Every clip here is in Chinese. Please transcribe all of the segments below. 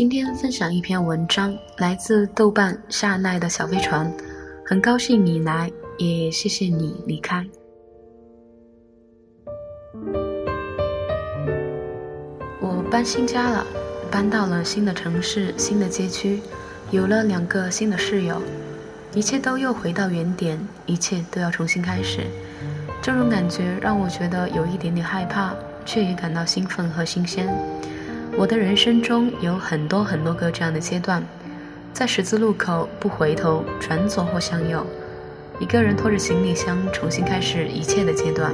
今天分享一篇文章，来自豆瓣夏奈的小飞船。很高兴你来，也谢谢你离开。我搬新家了，搬到了新的城市、新的街区，有了两个新的室友，一切都又回到原点，一切都要重新开始。这种感觉让我觉得有一点点害怕，却也感到兴奋和新鲜。我的人生中有很多很多个这样的阶段，在十字路口不回头，转左或向右，一个人拖着行李箱重新开始一切的阶段。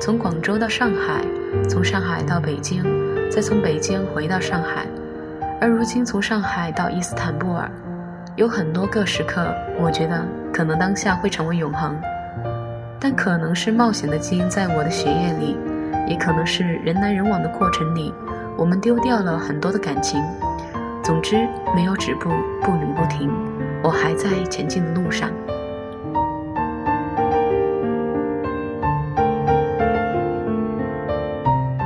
从广州到上海，从上海到北京，再从北京回到上海，而如今从上海到伊斯坦布尔，有很多个时刻，我觉得可能当下会成为永恒。但可能是冒险的基因在我的血液里，也可能是人来人往的过程里，我们丢掉了很多的感情。总之，没有止步，步履不停，我还在前进的路上。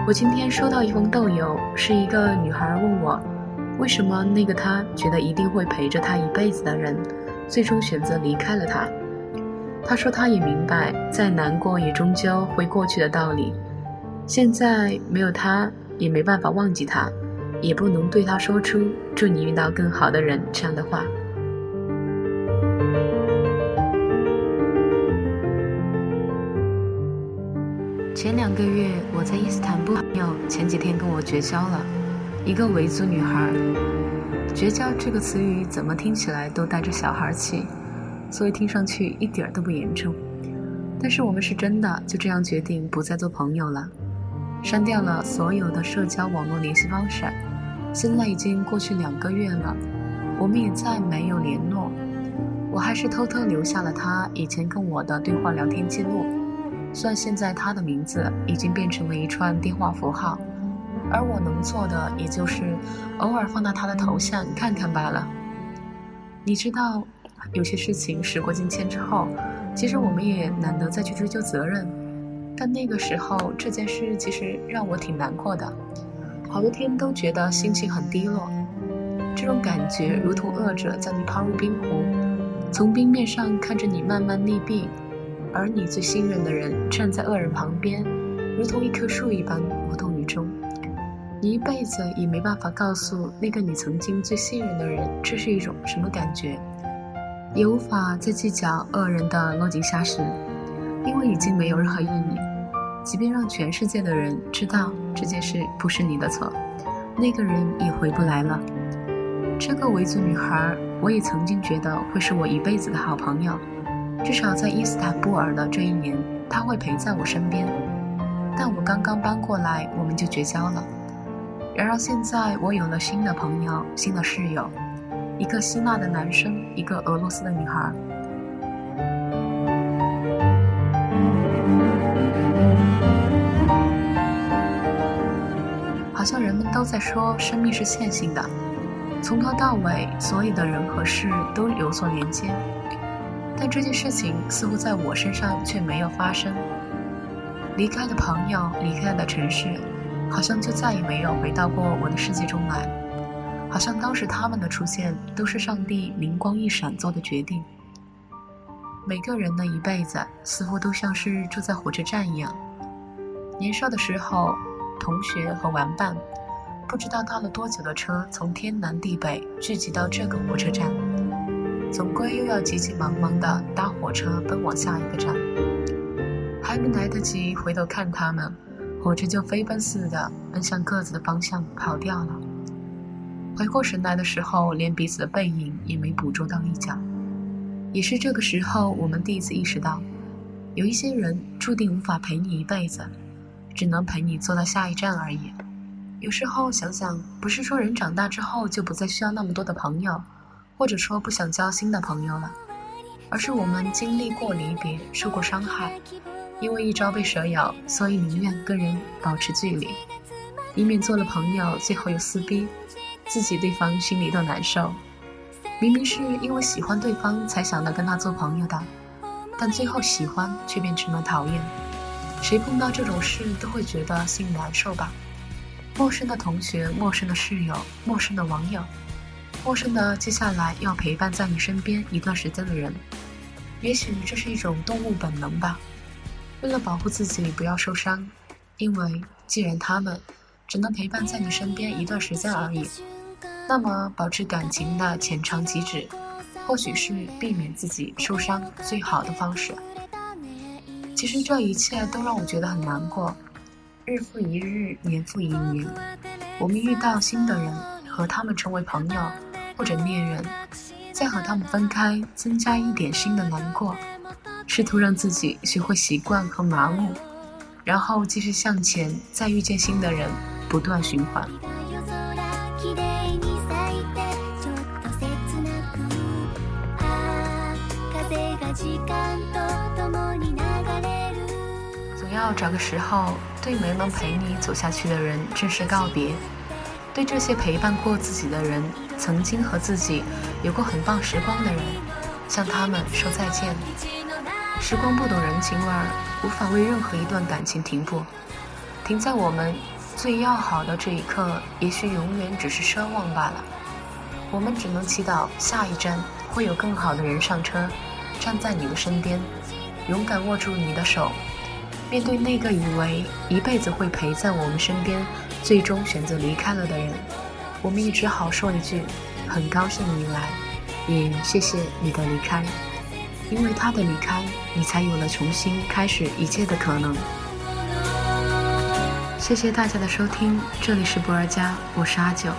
我今天收到一封豆邮，是一个女孩问我，为什么那个她觉得一定会陪着她一辈子的人，最终选择离开了她。他说：“她也明白，再难过也终究会过去的道理。现在没有他，也没办法忘记他，也不能对他说出‘祝你遇到更好的人’这样的话。”前两个月我在伊斯坦布尔，朋友前几天跟我绝交了，一个维族女孩。绝交这个词语怎么听起来都带着小孩气。所以听上去一点都不严重，但是我们是真的就这样决定不再做朋友了，删掉了所有的社交网络联系方式。现在已经过去两个月了，我们也再没有联络。我还是偷偷留下了他以前跟我的对话聊天记录，虽然现在他的名字已经变成了一串电话符号，而我能做的也就是偶尔放大他的头像看看罢了。你知道。有些事情时过境迁之后，其实我们也懒得再去追究责任。但那个时候，这件事其实让我挺难过的，好多天都觉得心情很低落。这种感觉如同恶者将你抛入冰湖，从冰面上看着你慢慢溺毙，而你最信任的人站在恶人旁边，如同一棵树一般无动于衷。你一辈子也没办法告诉那个你曾经最信任的人，这是一种什么感觉。也无法再计较恶人的落井下石，已经没有任何意义。即便让全世界的人知道这件事不是你的错，那个人也回不来了。这个维族女孩，我也曾经觉得会是我一辈子的好朋友，至少在伊斯坦布尔的这一年，她会陪在我身边。但我刚刚搬过来，我们就绝交了。然而现在，我有了新的朋友，新的室友。一个希腊的男生，一个俄罗斯的女孩。好像人们都在说，生命是线性的，从头到尾，所有的人和事都有所连接。但这件事情似乎在我身上却没有发生。离开的朋友，离开的城市，好像就再也没有回到过我的世界中来。好像当时他们的出现都是上帝灵光一闪做的决定。每个人的一辈子似乎都像是住在火车站一样。年少的时候，同学和玩伴，不知道搭了多久的车，从天南地北聚集到这个火车站，总归又要急急忙忙地搭火车奔往下一个站。还没来得及回头看他们，火车就飞奔似的奔向各自的方向跑掉了。回过神来的时候，连彼此的背影也没捕捉到一角。也是这个时候，我们第一次意识到，有一些人注定无法陪你一辈子，只能陪你坐到下一站而已。有时候想想，不是说人长大之后就不再需要那么多的朋友，或者说不想交新的朋友了，而是我们经历过离别，受过伤害，因为一朝被蛇咬，所以宁愿跟人保持距离，以免做了朋友最后又撕逼。自己对方心里都难受，明明是因为喜欢对方才想到跟他做朋友的，但最后喜欢却变成了讨厌。谁碰到这种事都会觉得心里难受吧？陌生的同学、陌生的室友、陌生的网友、陌生的接下来要陪伴在你身边一段时间的人，也许这是一种动物本能吧。为了保护自己不要受伤，因为既然他们只能陪伴在你身边一段时间而已，那么保持感情的浅尝即止，或许是避免自己受伤最好的方式。其实这一切都让我觉得很难过。日复一日，年复一年，我们遇到新的人，和他们成为朋友或者恋人，再和他们分开，增加一点新的难过。试图让自己学会习惯和麻木，然后继续向前，再遇见新的人，不断循环。要找个时候，对没能陪你走下去的人正式告别，对这些陪伴过自己的人，曾经和自己有过很棒时光的人，向他们说再见。时光不懂人情味儿，无法为任何一段感情停步。停在我们最要好的这一刻，也许永远只是奢望罢了。我们只能祈祷下一站会有更好的人上车，站在你的身边，勇敢握住你的手。面对那个以为一辈子会陪在我们身边，最终选择离开了的人，我们也只好说一句：很高兴你来，也谢谢你的离开。因为他的离开，你才有了重新开始一切的可能。谢谢大家的收听，这里是不二家，我是阿九。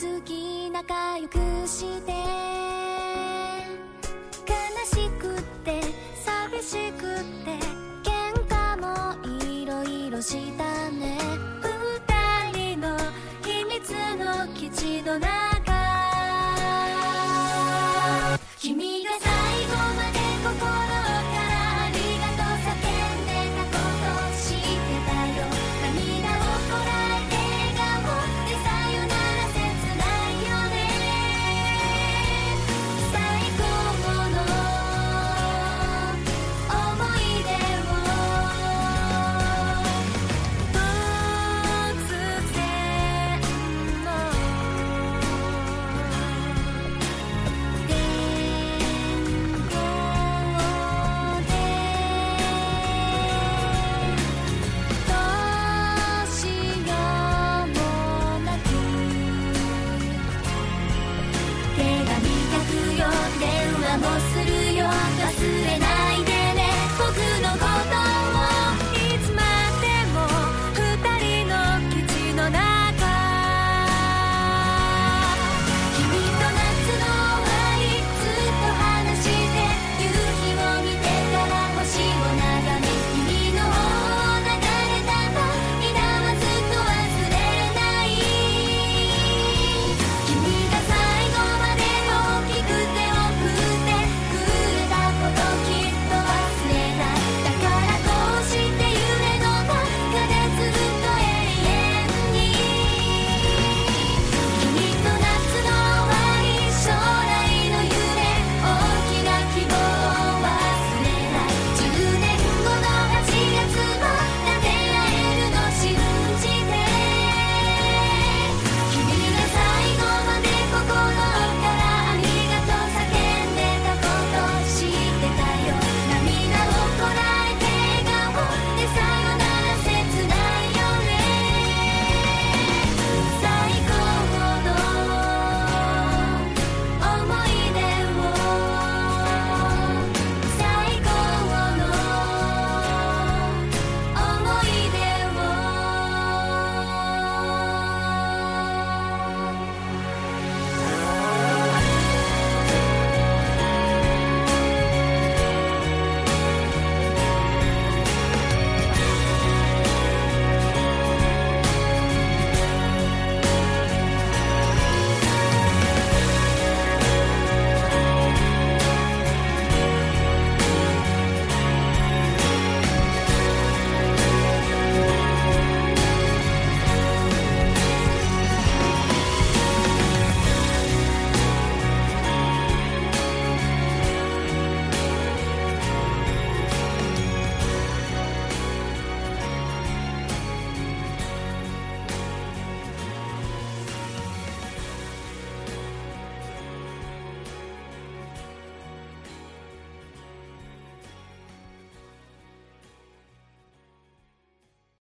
続き仲良くして。悲しくって寂しくって喧嘩もいろいろしたね。二人の秘密の基地の中